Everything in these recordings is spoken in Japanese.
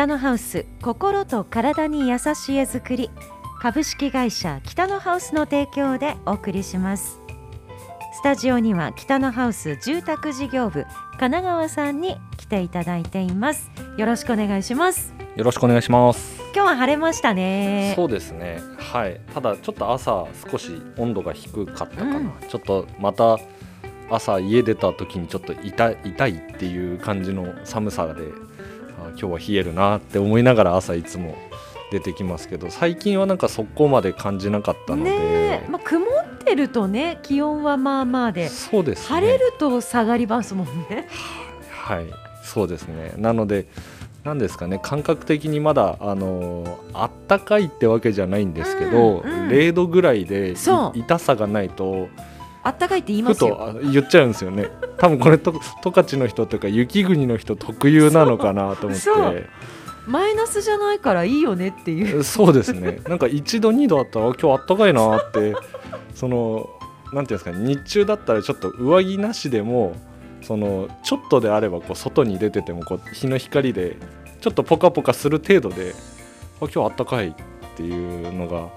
北のハウス心と体に優しい絵作り。株式会社北のハウスの提供でお送りします。スタジオには北のハウス住宅事業部神奈川さんに来ていただいています。よろしくお願いします。よろしくお願いします。今日は晴れましたね。そうですね。はい。ただちょっと朝少し温度が低かったかな、うん、ちょっとまた朝家出た時にちょっと痛痛いっていう感じの寒さで今日は冷えるなって思いながら朝いつも出てきますけど最近はなんかそこまで感じなかったので、まあ、曇ってるとね気温はまあまあで。そうです、ね、晴れると下がりますもんね。はい。そうですね。なのでなんですかね。感覚的にまだあのあったかいってわけじゃないんですけど、うんうん、0度ぐらいで痛さがないとあったかいって言いますよ。言っちゃうんですよね。多分これと十勝の人というか雪国の人特有なのかなと思って。マイナスじゃないからいいよねっていう。そうですね。なんか1度2度あったら今日あったかいなって。そのなんていうんですか日中だったらちょっと上着なしでもそのちょっとであればこう外に出ててもこう日の光でちょっとポカポカする程度であ今日あったかいっていうのが、うん、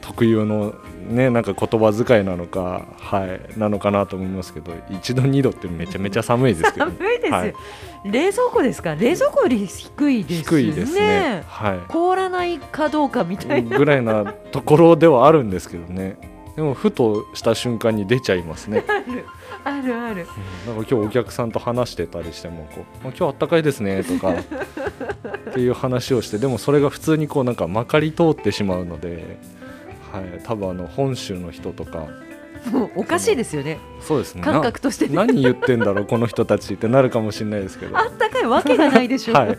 特有のねなんか言葉遣いなのかはいなのかなと思いますけど1度2度ってめちゃめちゃ寒いですけど、ね、寒いです、はい、冷蔵庫ですか？冷蔵庫より低いですね。低いですね。はい。凍らないかどうかみたいな。ぐらいなところではあるんですけどね。でもふとした瞬間に出ちゃいますね。あるあるある、うん、なんか今日お客さんと話してたりしてもこう、まあ、今日あったかいですねとか っていう話をしてでもそれが普通にこうなんかまかり通ってしまうのではい、多分あの本州の人とかもうおかしいですよね。そうですね。感覚として、ね、何言ってんだろうこの人たちってなるかもしれないですけど。あったかいわけがないでしょう。はい、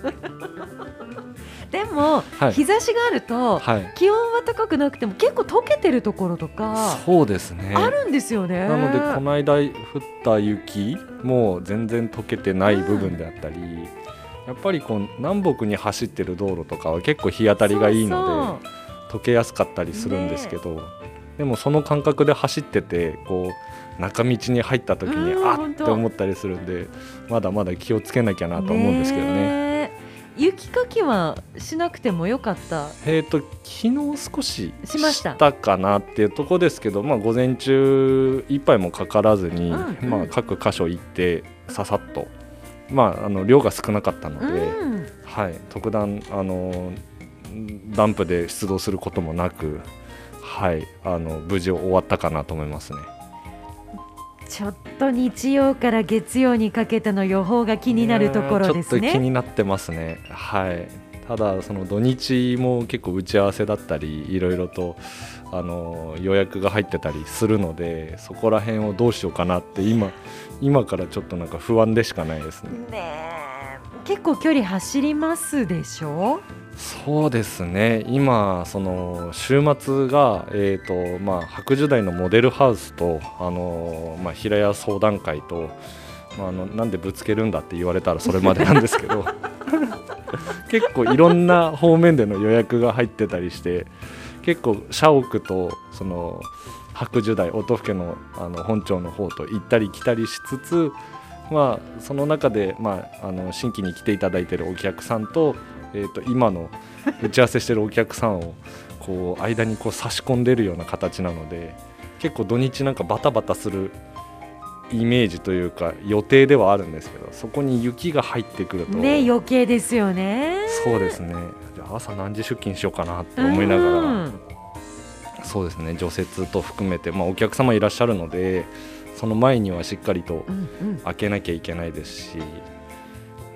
でも、はい、日差しがあると、はい、気温は高くなくても結構溶けてるところとかそうですねあるんですよねなのでこの間降った雪も全然溶けてない部分であったり、うん、やっぱりこう南北に走ってる道路とかは結構日当たりがいいので。そうそう溶けやすかったりするんですけど、ね、でもその感覚で走っててこう中道に入った時にあって思ったりするんでまだまだ気をつけなきゃなと思うんですけどね。雪かきはしなくてもよかった？えっ、と昨日少ししましたかなっていうとこですけど、まあ、午前中一杯もかからずに、うんうん、まあ、各箇所行ってささっと、まあ、あの量が少なかったので、うん、はい、特段あのダンプで出動することもなく、はい、あの無事終わったかなと思いますね。ちょっと日曜から月曜にかけての予報が気になるところですね。ちょっと気になってますね。はい。ただその土日も結構打ち合わせだったりいろいろとあの予約が入ってたりするのでそこら辺をどうしようかなって今今からちょっとなんか不安でしかないですね。ね結構距離走りますでしょ？そうですね。今その週末が、えーとまあ、白樹台のモデルハウスとあの、まあ、平屋相談会と、まあ、あのなんでぶつけるんだって言われたらそれまでなんですけど 結構いろんな方面での予約が入ってたりして結構社屋とその白樹台音更のあの本庁の方と行ったり来たりしつつ、まあ、その中で、まあ、あの新規に来ていただいているお客さんとえーと、今の打ち合わせしてるお客さんをこう間にこう差し込んでるような形なので結構土日なんかバタバタするイメージというか予定ではあるんですけどそこに雪が入ってくるとね余計ですよね。そうですね。じゃあ朝何時出勤しようかなって思いながらそうですね。除雪と含めて、まあ、お客様いらっしゃるのでその前にはしっかりと開けなきゃいけないですし、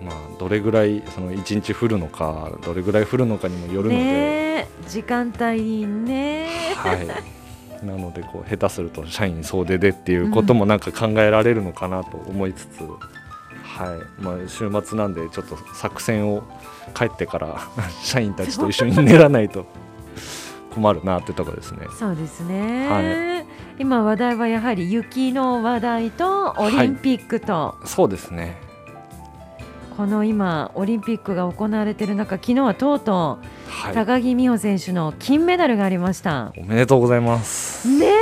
まあ、どれぐらいその1日降るのかどれぐらい降るのかにもよるので、時間帯ね、はい、なのでこう下手すると社員総出でっていうこともなんか考えられるのかなと思いつつ、うん、はい。まあ、週末なんでちょっと作戦を帰ってから 社員たちと一緒に練らないと 困るなってとこですね。そうですね、はい、今話題はやはり雪の話題とオリンピックと、はい、そうですねこの今オリンピックが行われている中昨日はとうとう、はい、高木美帆選手の金メダルがありました。おめでとうございます。ね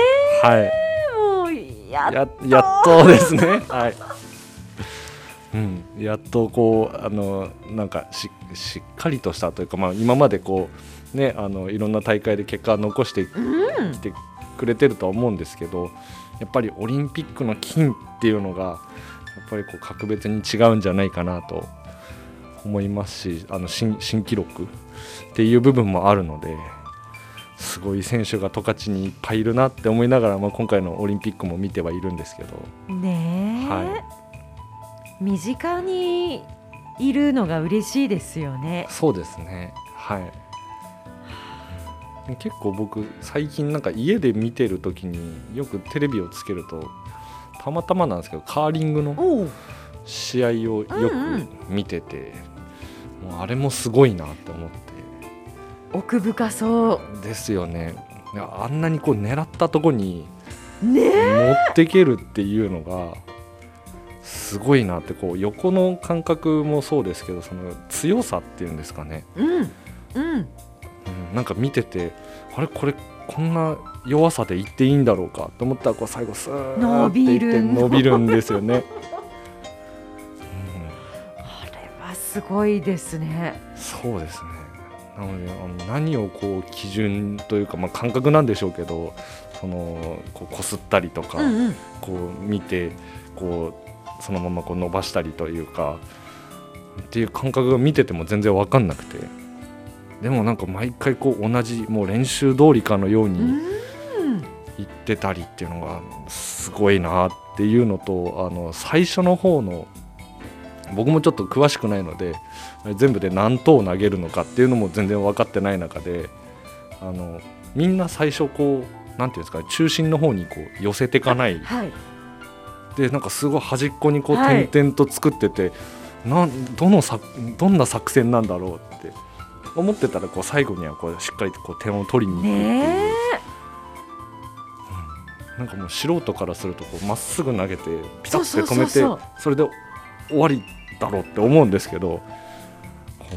はい。もうやっと。やっとですね。はい。うん、やっとこうあのなんかししっかりとしたというか、まあ、今までこう、ね、あのいろんな大会で結果を残してうん。きてくれてるとは思うんですけどやっぱりオリンピックの金っていうのがぱりこう格別に違うんじゃないかなと思いますしあの新新記録っていう部分もあるのですごい選手が十勝にいっぱいいるなって思いながら、まあ、今回のオリンピックも見てはいるんですけど。ねえ、は身近にいるのが嬉しいですよね。そうですねはい結構僕最近なんか家で見てる時によくテレビをつけるとたまたまなんですけどカーリングの試合をようんうん。く見てて、もうあれもすごいなって思っ奥深そてですよね。あんなにこう狙ったとこに。持ってけるっていうのがすごいなってこう横の感覚もそうですけどその強さっていうんですかね。うん。うん。うんなんか見ててあれこれこんな弱さでいっていいんだろうかと思ったらこう最後スーっていって伸びるんですよね、あれはすごいですね。うん、そうですね。なのであの何をこう基準というか、まあ、感覚なんでしょうけどそのこう擦ったりとか、うんうん。こう見てこうそのままこう伸ばしたりというかっていう感覚が見てても全然分かんなくてでもなんか毎回こう同じもう練習通りかのように、うん。行ってたりっていうのがすごいなっていうのとあの最初の方の僕もちょっと詳しくないので全部で何投投げるのかっていうのも全然分かってない中であのみんな最初こうなんていうんですか中心の方にこう寄せていかない。はい。でなんかすごい端っこにこうはい。点々と作ってて、なんどのさどんな作戦なんだろうって思ってたらこう最後にはこうしっかりとこう点を取りに行くっていう。ねなんかもう素人からするとこうまっすぐ投げてピタッて止めてそれで終わりだろうって思うんですけど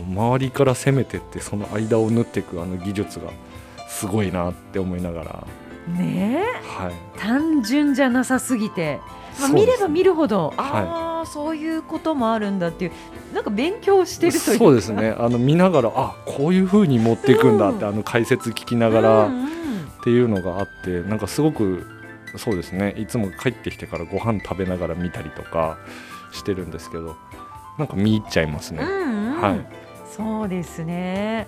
周りから攻めてってその間を縫っていくあの技術がすごいなって思いながら、え。ねはい、え。単純じゃなさすぎて。まあ、見れば見るほど、はいああ、そういうこともあるんだっていう、なんか勉強してるというか。そうですね あの見ながらあこういう風に持っていくんだって、うんあの解説聞きながらうんうんっていうのがあってなんかすごくそうですねいつも帰ってきてからご飯食べながら見たりとかしてるんですけどなんか見入っちゃいますね。うんうんはいそうですね。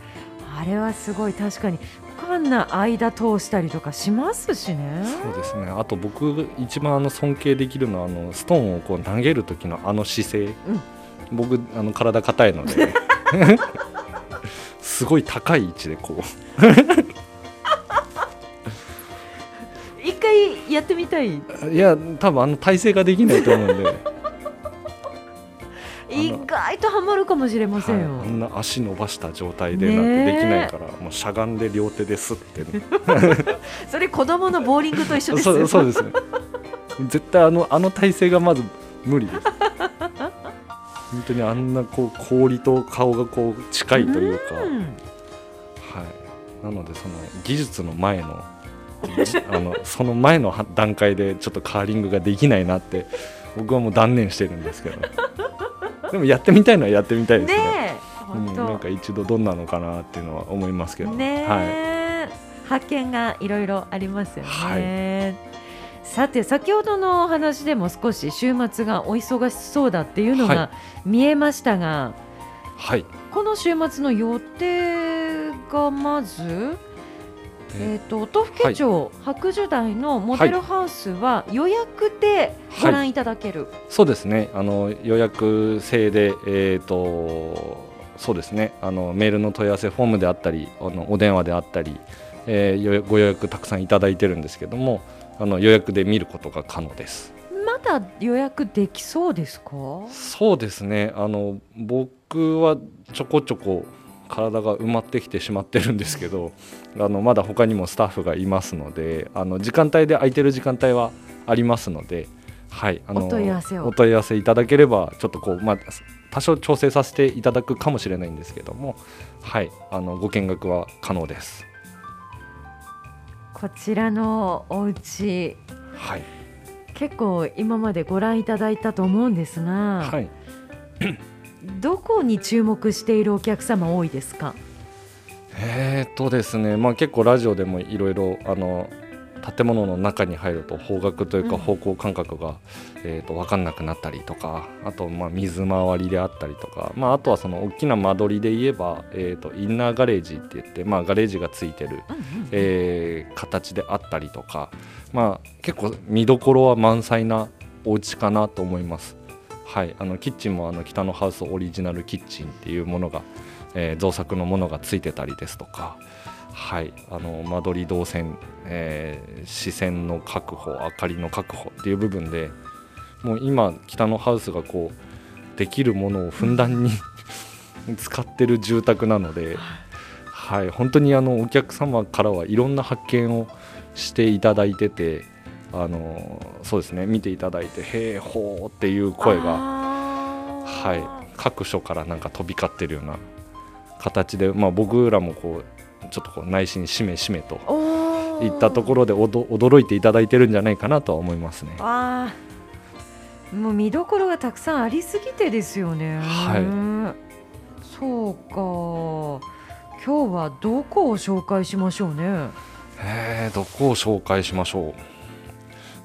あれはすごい。確かにこんな間通したりとかしますしね。そうですね。あと僕一番あの尊敬できるのはあのストーンをこう投げる時のあの姿勢、僕あの体硬いので。すごい高い位置でこう。一回やってみたい。いや多分あの体勢ができないと思うんで、はい、意外とハマるかもしれませんよ。あんな足伸ばした状態でなんてできないから、もうしゃがんで両手ですって、ね、それ子供のボーリングと一緒ですそよ。うそうですね。絶対あのあの体勢がまず無理です。本当にあんなこう氷と顔がこう近いというか、うん。はい、なのでその技術の前のじあのその前のは段階でちょっとカーリングができないなって僕はもう断念してるんですけどでもやってみたいのはやってみたいですね。ねえ、うん。なんか一度どんなのかなっていうのは思いますけど、ねはい、え、発見がいろいろありますよね。はい。さて先ほどのお話でも少し週末がお忙しそうだっていうのはが見えましたが、はい。この週末の予定がまず、えー、と音更町、白樹台のモデルハウスは予約でご覧いただける、そうですね。あの予約制で、えー、とそうですね。あのメールの問い合わせフォームであったりあのお電話であったり、えーよご予約たくさんいただいてるんですけどもあの予約で見ることが可能です。まだ予約できそうですか？そうですね。あの僕はちょこちょこ体が埋まってきてしまってるんですけどあのまだ他にもスタッフがいますのであの時間帯で空いてる時間帯はありますので、はい、あのお問い合わせを。お問い合わせいただければちょっとこう、まあ、多少調整させていただくかもしれないんですけども、はい、あのご見学は可能です。こちらのお家。はい、結構今までご覧いただいたと思うんですが、はい、どこに注目しているお客様多いですか？えー、っとですね、まあ、結構ラジオでもいろいろあの建物の中に入ると方角というか方向感覚が、えー、と分かんなくなったりとかあとまあ水回りであったりとか、まあ、あとはその大きな間取りで言えば、えー、とインナーガレージって言って、まあ、ガレージがついてる、えー、形であったりとか、まあ、結構見どころは満載なお家かなと思います。はい、あのキッチンもあの北のハウスオリジナルキッチンっていうものが、えー、造作のものがついてたりですとか、はい、あの間取り動線、えー、視線の確保明かりの確保っていう部分でもう今北のハウスがこうできるものをふんだんに 使ってる住宅なので、はい、本当にあのお客様からはいろんな発見をしていただいててあのそうですね見ていただいて「へえほう」っていう声が、はい、各所からなんか飛び交ってるような形で、まあ、僕らもこうちょっとこう内心しめしめといったところで驚いていただいてるんじゃないかなとは思いますね。あもう見どころがたくさんありすぎてですよね。はい、そうか今日はどこを紹介しましょうね。えー、どこを紹介しましょう。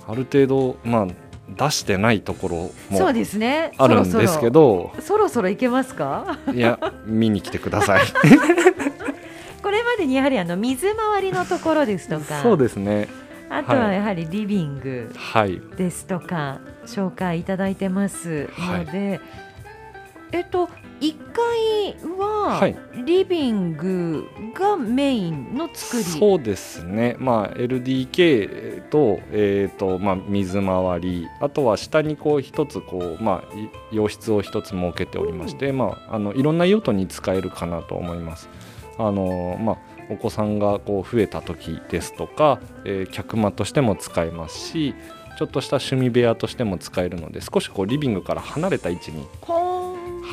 ある程度、まあ、出してないところもそうですね。あるんですけどそろそろいけますか？いや見に来てください。これまでにやはりあの水回りのところですとかそうですね。あとはやはりリビングですとか、はい、紹介いただいてますので、はい、えっと1階はリビングがメインの作り、はい、そうですね、まあ、LDK と,、えーとまあ、水回り。あとは下にこう一つこう、まあ、洋室を一つ設けておりまして、うん、まあ、あのいろんな用途に使えるかなと思います。あのまあお子さんがこう増えた時ですとか、えー、客間としても使えますしちょっとした趣味部屋としても使えるので少しこうリビングから離れた位置に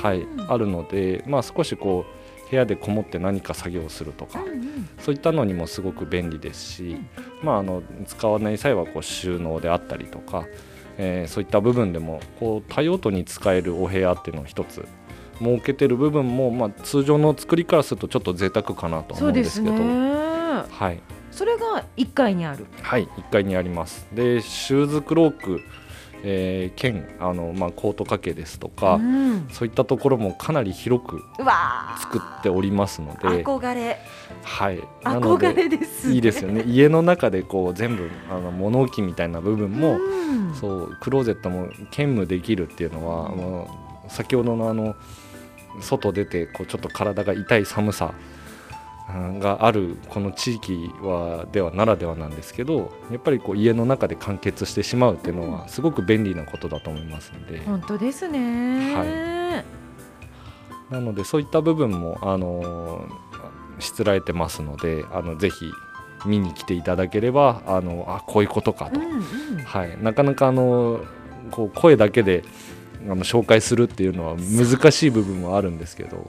はい、あるので、まあ、少しこう部屋でこもって何か作業するとか、うんうん、そういったのにもすごく便利ですし、まあ、あの使わない際はこう収納であったりとか、えー、そういった部分でもこう多用途に使えるお部屋っていうのを一つ設けてる部分も、まあ、通常の作りからするとちょっと贅沢かなと思うんですけど。はい、それが1階にある。はい1階にあります。でシューズクロークえー、兼あの、まあ、コート掛けですとか、うん、そういったところもかなり広く作っておりますので。憧れ。はい。憧れです、ね、いいですよね。家の中でこう全部あの物置みたいな部分も、うん、そうクローゼットも兼務できるっていうのは、うん、先ほどのあの外出てこうちょっと体が痛い寒さがあるこの地域はではならではなんですけどやっぱりこう家の中で完結してしまうっていうのはすごく便利なことだと思いますので。本当ですね、はい、なのでそういった部分もあのしつらえてますのであのぜひ見に来ていただければあのあこういうことかと、うんうん、はい、なかなかあのこう声だけであの紹介するっていうのは難しい部分もあるんですけど。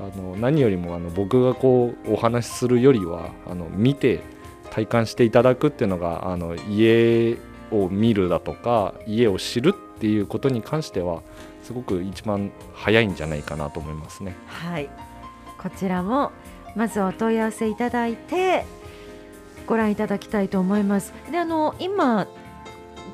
あの何よりもあの僕がこうお話しするよりはあの見て体感していただくっていうのがあの家を見るだとか家を知るっていうことに関してはすごく一番早いんじゃないかなと思いますね。はいこちらもまずお問い合わせいただいてご覧いただきたいと思います。であの今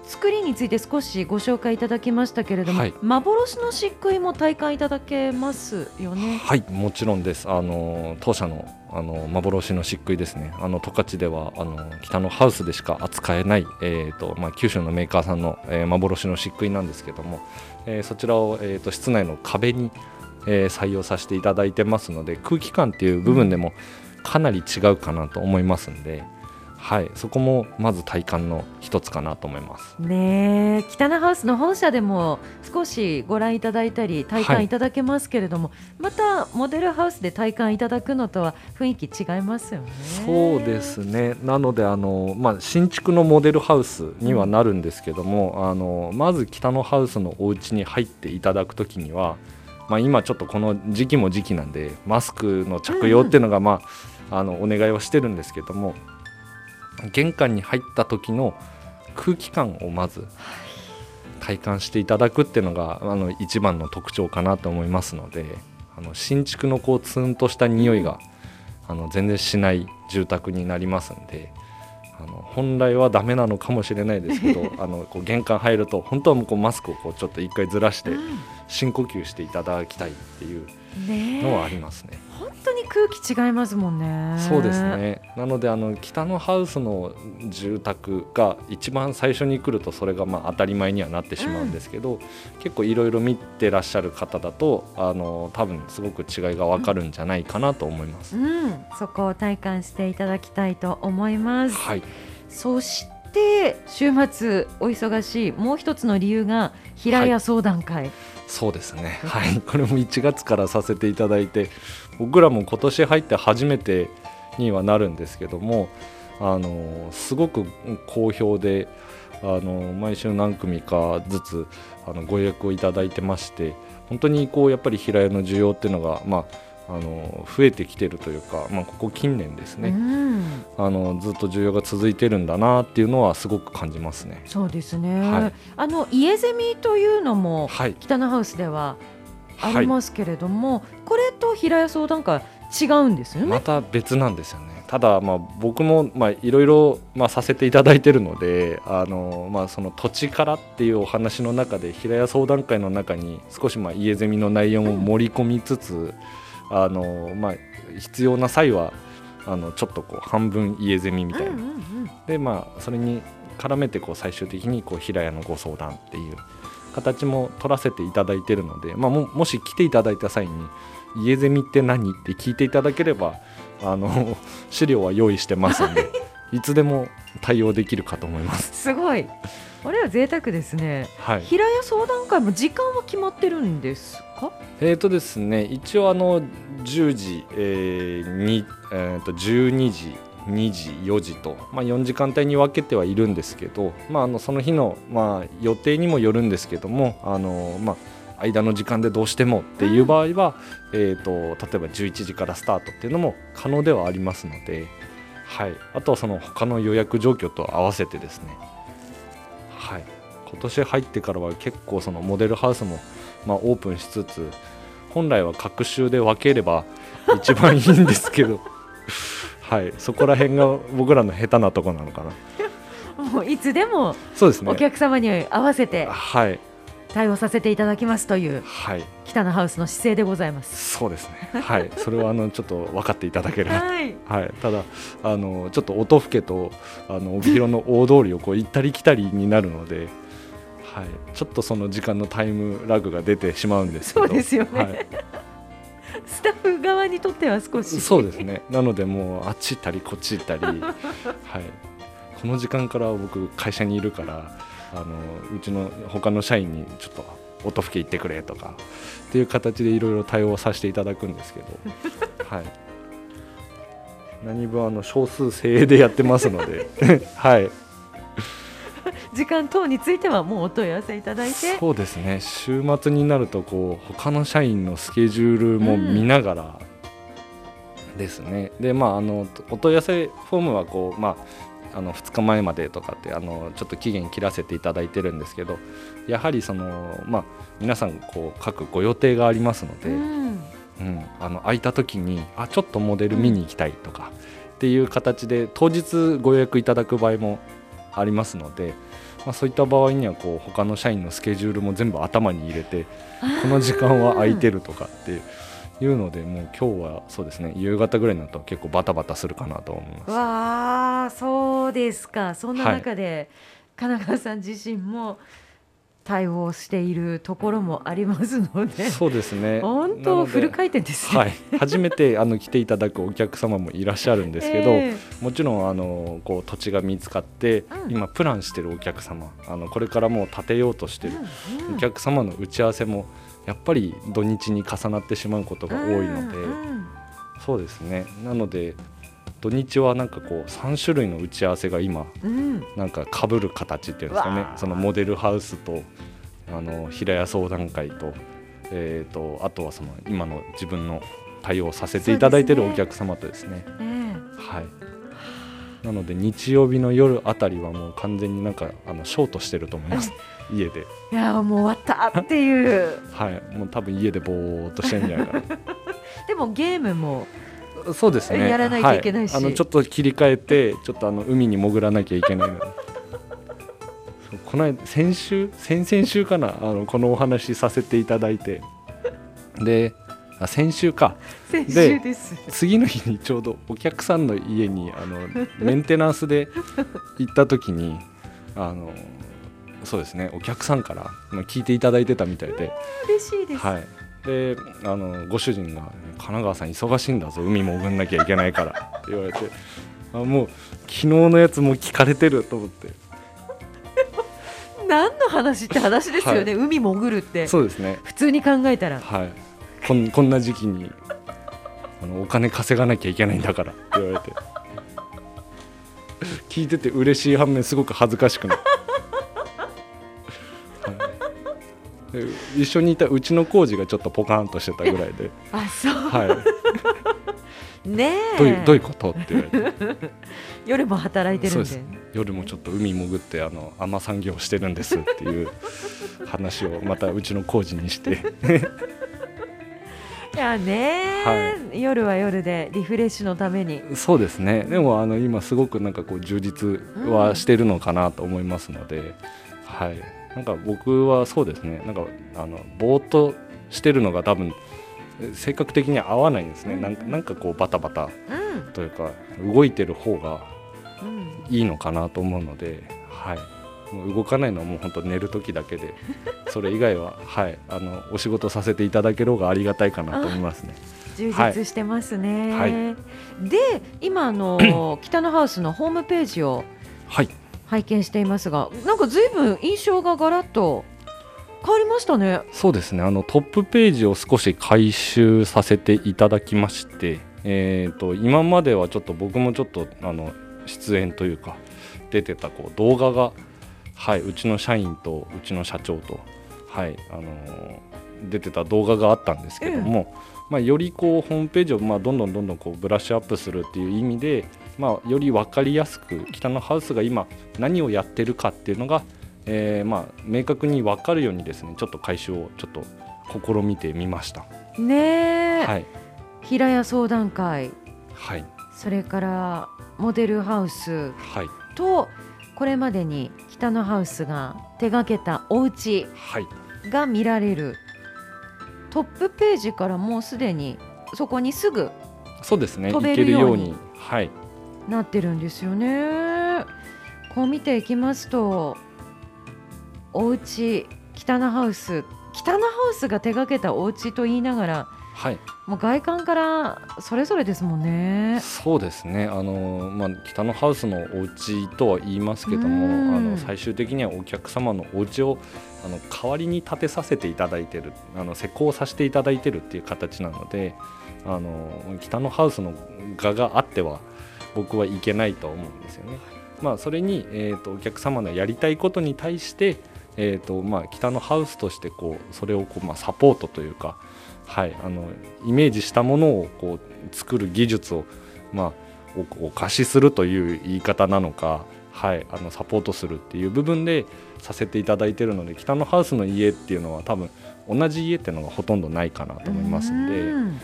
作りについて少しご紹介いただきましたけれども、はい、幻の漆喰も体感いただけますよね。はいもちろんです。あの当社のあの幻の漆喰ですね。あの十勝ではあの北のハウスでしか扱えないえっ、ー、とまあ九州のメーカーさんの、えー、幻の漆喰なんですけども、えー、そちらをえっ、ー、と室内の壁に、えー、採用させていただいてますので空気感っていう部分でもかなり違うかなと思いますんで。はい、そこもまず体感の一つかなと思います。ね北野ハウスの本社でも少しご覧いただいたり体感いただけますけれども、はい、またモデルハウスで体感いただくのとは雰囲気違いますよね。そうですね。なのであのまあ新築のモデルハウスにはなるんですけども、うん、あのまず北野ハウスのお家に入っていただくときには、まあ今ちょっとこの時期も時期なんでマスクの着用っていうのがまあ、うん、あのお願いをしてるんですけども。玄関に入った時の空気感をまず体感していただくっていうのがあの一番の特徴かなと思いますのであの新築のこうツーンとした匂いが、あの全然しない住宅になりますんで。あの本来はダメなのかもしれないですけど あのこう玄関入ると本当はもうこうマスクをこうちょっと一回ずらして深呼吸していただきたいっていうのはありますね。本当に空気違いますもんね。そうですね。なのであの北のハウスの住宅が一番最初に来るとそれがまあ当たり前にはなってしまうんですけど、うん、結構いろいろ見てらっしゃる方だとあの多分すごく違いがわかるんじゃないかなと思います。うん、そこを体感していただきたいと思います。はい。そして週末お忙しいもう一つの理由が平屋相談会。はいそうですね、はい、これも1月からさせていただいて僕らも今年入って初めてにはなるんですけどもあのすごく好評であの毎週何組かずつあのご予約をいただいてまして本当にこうやっぱり平屋の需要っていうのが、まあ、あの増えてきてるというか、まあ、ここ近年ですね、うん、あのずっと需要が続いてるんだなっていうのはすごく感じますね。そうですね、はい、あの家ゼミというのも、北のハウスではありますけれども、はい、これと平屋相談会違うんですよね？また別なんですよね。ただ、まあ、僕もいろいろさせていただいているのであの、まあ、その土地からっていうお話の中で平屋相談会の中に少しまあ家ゼミの内容も盛り込みつつ、うんあの、まあ、必要な際はあのちょっとこう半分家ゼミみたいな、うんうんうん、でまあそれに絡めてこう最終的にこう平屋のご相談っていう形も取らせていただいているので、まあ、ももし来ていただいた際に家ゼミって何って聞いていただければあの資料は用意してますんで いつでも対応できるかと思います。すごい。あれは贅沢ですね、はい、平屋相談会も時間は決まってるんですか？えーとですね一応あの10時、えーにえー、と12時2時4時と、まあ、4時間帯に分けてはいるんですけど、まあ、あのその日の、まあ、予定にもよるんですけどもあの、まあ、間の時間でどうしてもっていう場合は、うん、えーと、例えば11時からスタートっていうのも可能ではありますので、はい、あとはその他の予約状況と合わせてですねはい、今年入ってからは結構そのモデルハウスもまあオープンしつつ本来は隔週で分ければ一番いいんですけどはいそこら辺が僕らの下手なとこなのかなもういつでもそうですねお客様に合わせてはい対応させていただきますという、はい、北のハウスの姿勢でございます。そうですね。はい、それはあのちょっと分かっていただければ。はい、はい、ただあのちょっと音更とあの帯広の大通りをこう行ったり来たりになるので。はい、ちょっとその時間のタイムラグが出てしまうんですけど。そうですよね。はい、スタッフ側にとっては少し。そうですね。なのでもうあっち行ったりこっち行ったり、はい。この時間から僕会社にいるから。あのうちの他の社員にちょっと音吹け行ってくれとかっていう形でいろいろ対応させていただくんですけど、はい、何分あの少数精鋭でやってますので、はい、時間等についてはもうお問い合わせいただいて。そうですね。週末になるとこう他の社員のスケジュールも見ながらですね、うん、でまああのお問い合わせフォームはこうまああの2日前までとかってあのちょっと期限切らせていただいてるんですけどやはりその、まあ、皆さんこう各ご予定がありますので、うん、うん、あの空いた時にあちょっとモデル見に行きたいとかっていう形で当日ご予約いただく場合もありますので。まあ、そういった場合にはこう他の社員のスケジュールも全部頭に入れてこの時間は空いてるとかっていうのでもう今日はそうですね夕方ぐらいになると結構バタバタするかなと思いますわあそうですかそんな中で、はい、神奈川さん自身も対応しているところもありますので。そうですね。本当フル回転ですね、はい、初めてあの来ていただくお客様もいらっしゃるんですけど、えー、もちろんあのこう土地が見つかって、うん、今プランしてるお客様あのこれからもう建てようとしてるお客様の打ち合わせも、うんやっぱり土日に重なってしまうことが多いので、うんうん、そうですね。なので土日はなんかこう3種類の打ち合わせが今、うん、なんかかぶる形っていうんですかね。そのモデルハウスとあの平屋相談会と,、えーと、あとはその今の自分の対応させていただいているお客様とですね。すねはい。なので日曜日の夜あたりはもう完全になんかあのショートしてると思います。家で。いやもう終わったっていう。はい。もう多分家でぼーっとしてるんじゃないかな。でもゲームもそうですね。やらないといけないし。はあのちょっと切り替えてちょっとあの海に潜らなきゃいけないの。この間先週先々週かなあのこのお話しさせていただいて。であ先週か。先週です。次の日にちょうどお客さんの家にあのメンテナンスで行った時にあのそうですねお客さんからまあ聞いていただいてたみたいで、嬉しいです、はい、であのご主人が、神奈川さん忙しいんだぞ海潜んなきゃいけないから」って言われてあもう昨日のやつも聞かれてると思って。何の話って話ですよね、海潜るって。そうですね。普通に考えたら。はい。こんこんな時期にあのお金稼がなきゃいけないんだからって言われて。聞いてて嬉しい反面すごく恥ずかしくなる、は一緒にいたうちの工事がちょっとポカーンとしてたぐらいで。あそう。はい。ねえ。どういうどういうことって言われて。夜も働いてるんで。夜もちょっと海潜ってあの海女産業してるんですっていう話をまたうちの工事にして。いやね、夜は夜でリフレッシュのために。そうですね。でもあの今すごくなんかこう充実はしてるのかなと思いますので、はいなんか僕はそうですね。なんかあのぼーっとしてるのが多分性格的に合わないんですね、うん。なんかなんかこうバタバタうん、というか動いてる方がうん、いいのかなと思うので、はい、もう動かないのはもう本当寝る時だけで それ以外は、はい、あのお仕事させていただける方がありがたいかなと思いますね。充実してますね、はい。で今あの北のハウスのホームページをはい拝見していますがなんかずいぶん印象がガラッと変わりましたね。そうですね。あのトップページを少し回収させていただきまして、えー、と今まではちょっと僕もちょっとあの出演というか出てたこう動画が、はい、うちの社員とうちの社長と、はいあのー出てた動画があったんですけども、まあ、よりこうホームページをまあどんどんどんどんこうブラッシュアップするっていう意味で、まあ、より分かりやすく北のハウスが今何をやってるかっていうのがえーまあ、明確に分かるようにですねちょっと回収をちょっと試みてみました。ねえ、はい、平屋相談会。はい、それからモデルハウス。はい、とこれまでに北のハウスが手がけたお家はい、が見られる。トップページからもうすでにそこにすぐそうですね。飛べいけるように、はい、なってるんですよね。こう見ていきますとお家北のハウス北のハウスが手がけたお家と言いながらはい、もう外観からそれぞれですもんね。そうですね。あのまあ北のハウスのお家とは言いますけども、うんあの最終的にはお客様のお家をあの代わりに建てさせていただいてる、あの施工させていただいてるっていう形なので、あの北のハウスの画があっては僕はいけないと思うんですよね。まあそれにえっ、とお客様のやりたいことに対して。えーとまあ、北のハウスとしてこうそれをこう、まあ、サポートというか、はい、あのイメージしたものをこう作る技術を、まあ、おお貸しするという言い方なのか、はい、あのサポートするっていう部分でさせていただいているので北のハウスの家っていうのは多分同じ家っていうのがほとんどないかなと思いますんで、うん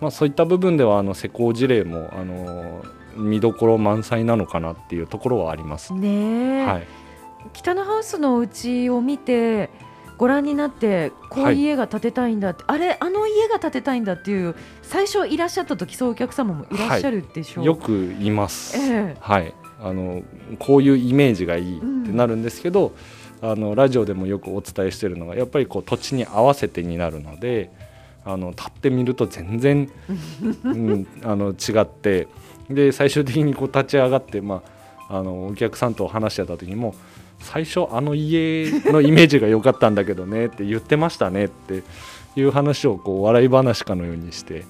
まあ、そういった部分ではあの施工事例もあの見どころ満載なのかなっていうところはあります。ねえ、はい。北のハウスのお家を見てご覧になってこういう家が建てたいんだって、あれあの家が建てたいんだっていう最初いらっしゃった時そういうお客様もいらっしゃるでしょう、よく言います、ええ。はい、あのこういうイメージがいいってなるんですけど、あのラジオでもよくお伝えしているのがやっぱりこう土地に合わせてになるのであの立ってみると全然、うん、あの違ってで最終的にこう立ち上がって、まあ、あのお客さんと話してた時にも最初あの家のイメージが良かったんだけどねって言ってましたねっていう話をこう笑い話かのようにして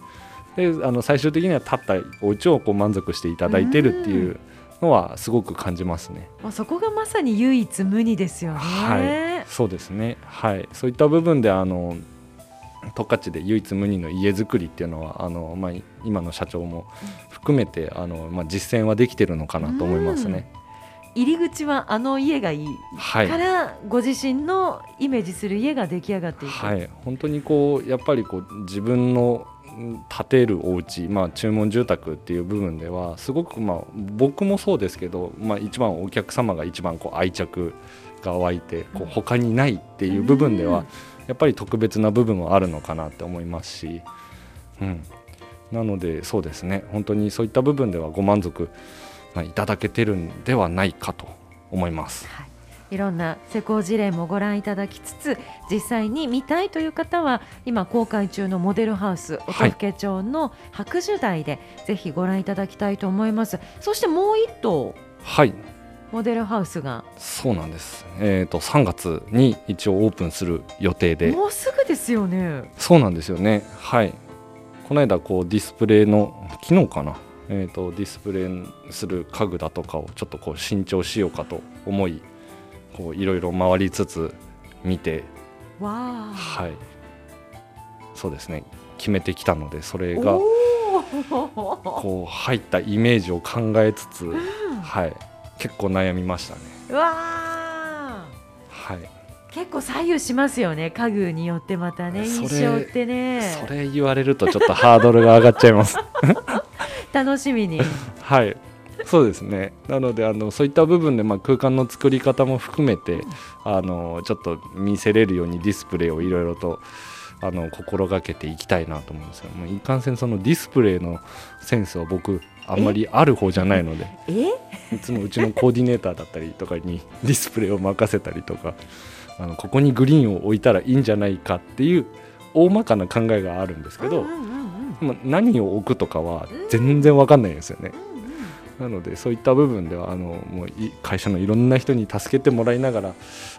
であの最終的には立ったお家をこう満足していただいてるっていうのはすごく感じますね。まあ、そこがまさに唯一無二ですよね。はい、そうですね。はい、そういった部分であの十勝で唯一無二の家づくりっていうのはあの、まあ、今の社長も含めてあの、まあ、実践はできてるのかなと思いますね。入り口はあの家がいい。はい。からご自身のイメージする家が出来上がっていく、はい、本当にこうやっぱりこう自分のん建てるお家まあ注文住宅っていう部分ではすごくまあ僕もそうですけど、まあ、一番お客様が一番こう愛着が湧いてこう他にないっていう部分ではやっぱり特別な部分はあるのかなって思いますし、うん、なのでそうですね。本当にそういった部分ではご満足、まあ、いただけてるんではないかと思います。はい。いろんな施工事例もご覧いただきつつ実際に見たいという方は今公開中のモデルハウスはい。音更町の白樹台でぜひご覧いただきたいと思います。そしてもう一棟。はいモデルハウスがそうなんです。えっ、と3月に一応オープンする予定で、もうすぐですよねそうなんですよね。はい。この間こうディスプレイの昨日かな。えっ、とディスプレイする家具だとかをちょっとこう新調しようかと思い、こういろいろ回りつつ見て、わあはい。そうですね。決めてきたのでそれがおこう入ったイメージを考えつつ、はい。結構悩みましたね。ーわあはい。結構左右しますよね家具によってまたね印象ってねそれ言われるとちょっとハードルが上がっちゃいます。楽しみに はい。そうですね。なのであのそういった部分でまあ空間の作り方も含めてあのちょっと見せれるようにディスプレイをいろいろとあの心がけていきたいなと思うんですよ。もういかんせんそのディスプレイのセンスは僕あんまりある方じゃないので、え？いつもうちのコーディネーターだったりとかに ディスプレイを任せたりとか、あのここにグリーンを置いたらいいんじゃないかっていう大まかな考えがあるんですけど。何を置くとかは全然わかんないんですよね。なのでそういった部分ではあのもうい会社のいろんな人に助けてもらいながら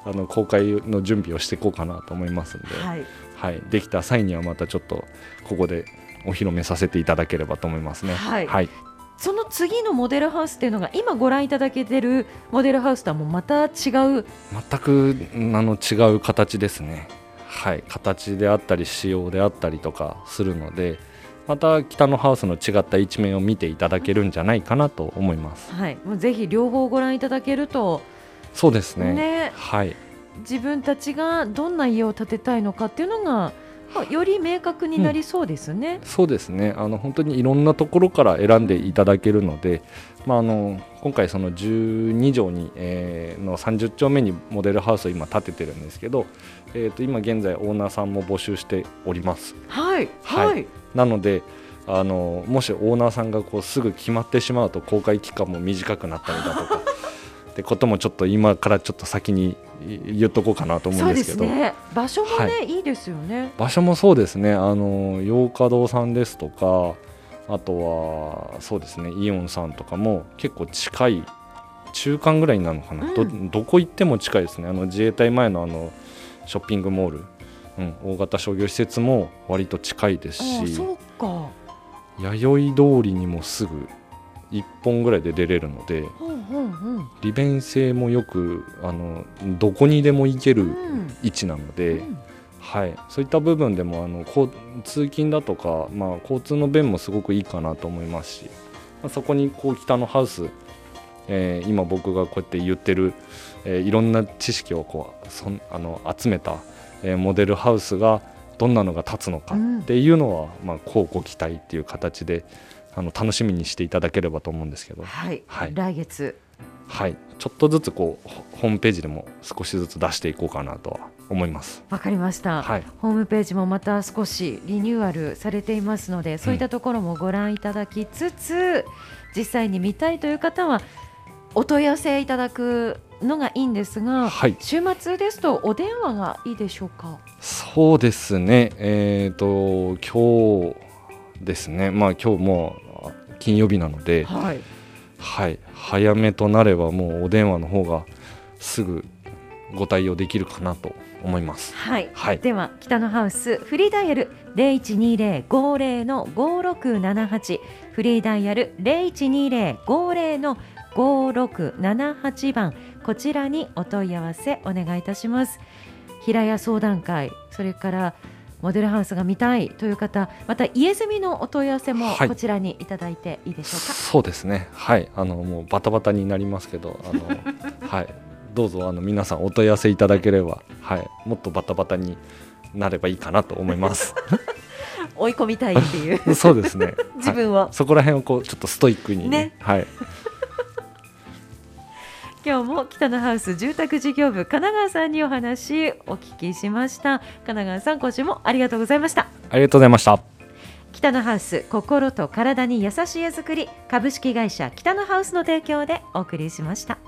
あの公開の準備をしていこうかなと思いますんで、はいはい、できた際にはまたちょっとここでお披露目させていただければと思いますね。はいはい、その次のモデルハウスっていうのが今ご覧いただけてるモデルハウスとはもうまた違う？全くあの違う形ですね。はい、形であったり仕様であったりとかするのでまた北のハウスの違った一面を見ていただけるんじゃないかなと思います。はい、もうぜひ両方ご覧いただけるとそうですね。ねはい。自分たちがどんな家を建てたいのかっていうのが、まあより明確になりそうですね。そうですね。あの本当にいろんなところから選んでいただけるので、まああの今回その12条に、えーの30丁目にモデルハウスを今建ててるんですけど、えっ、と今現在オーナーさんも募集しております。はい、はいはい、なので。あのもしオーナーさんがこうすぐ決まってしまうと公開期間も短くなったりだとか ってこともちょっと今からちょっと先に言っとこうかなと思うんですけど。すね。場所もね、、はい。いですよね。場所もそうですね。あの洋華堂さんですとかあとはそうですねイオンさんとかも結構近い中間ぐらいになるのかな、うん。どどこ行っても近いですね。あの自衛隊前のあのショッピングモール、うん、大型商業施設も割と近いですああ、しそうか。弥生通りにもすぐ1本ぐらいで出れるので。利便性もよくあのどこにでも行けるうん位置なので。うんはい、そういった部分でもあのこう通勤だとか、まあ、交通の便もすごくいいかなと思いますし、まあ、そこにこう北のハウス、えー今僕がこうやって言ってる、えーいろんな知識をこうそんあの集めた、えーモデルハウスがどんなのが立つのかうんっていうのは、まあ、こうご期待っていう形であの楽しみにしていただければと思うんですけど、はい、はい。来月。はい、ちょっとずつこうホホームページでも少しずつ出していこうかなとは思います。わかりました。はい。ホームページもまた少しリニューアルされていますので、そういったところもご覧いただきつつ、実際に見たいという方はお問い合わせいただくのがいいんですが、はい。週末ですとお電話がいいでしょうか？そうですね、えっ、と、今日ですね、まあ今日もあ金曜日なので、はい。はい、早めとなればもうお電話の方がすぐご対応できるかなと思います。はい。はい、では北のハウスフリーダイヤル零一二零五零の五六七八フリーダイヤル零一二零五零の五六七八番こちらにお問い合わせお願いいたします。平屋相談会それからモデルハウスが見たいという方また家住みのお問い合わせもはい。こちらにいただいていいでしょうか、そうですね。はい。あのもうバタバタになりますけどあの はい。どうぞあの皆さんお問い合わせいただければはい。もっとバタバタになればいいかなと思います。追い込みたいっていう。そうですね。はい自分を、そこら辺をこうちょっとストイックに。ね。はい今日も北のハウス住宅事業部神奈川さんにお話お聞きしました。神奈川さん今週もありがとうございました。ありがとうございました。北のハウス心と体に優しい絵作り。株式会社北のハウスの提供でお送りしました。